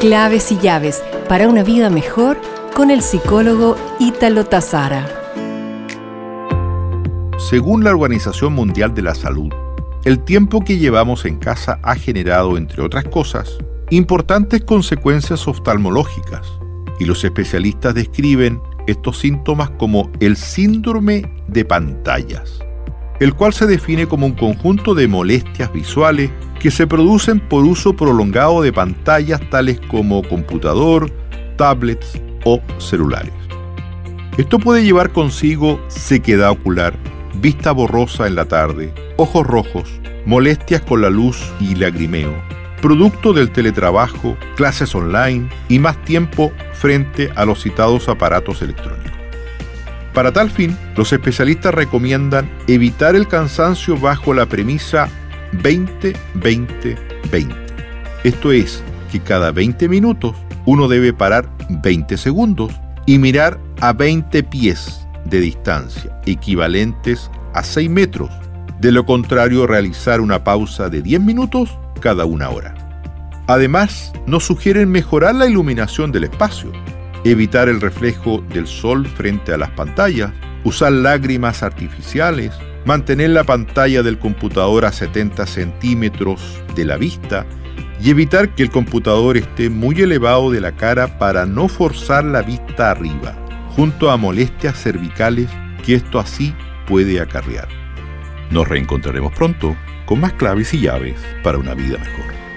Claves y llaves para una vida mejor con el psicólogo Ítalo Tazara. Según la Organización Mundial de la Salud, el tiempo que llevamos en casa ha generado, entre otras cosas, importantes consecuencias oftalmológicas, y los especialistas describen estos síntomas como el síndrome de pantallas, el cual se define como un conjunto de molestias visuales que se producen por uso prolongado de pantallas tales como computador, tablets o celulares. Esto puede llevar consigo sequedad ocular, vista borrosa en la tarde, ojos rojos, molestias con la luz y lagrimeo, producto del teletrabajo, clases online y más tiempo frente a los citados aparatos electrónicos. Para tal fin, los especialistas recomiendan evitar el cansancio bajo la premisa 20-20-20. Esto es que cada 20 minutos uno debe parar 20 segundos y mirar a 20 pies de distancia, equivalentes a 6 metros. De lo contrario, realizar una pausa de 10 minutos cada una hora. Además, nos sugieren mejorar la iluminación del espacio, evitar el reflejo del sol frente a las pantallas, usar lágrimas artificiales, mantener la pantalla del computador a 70 centímetros de la vista y evitar que el computador esté muy elevado de la cara para no forzar la vista arriba, junto a molestias cervicales que esto así puede acarrear. Nos reencontraremos pronto con más claves y llaves para una vida mejor.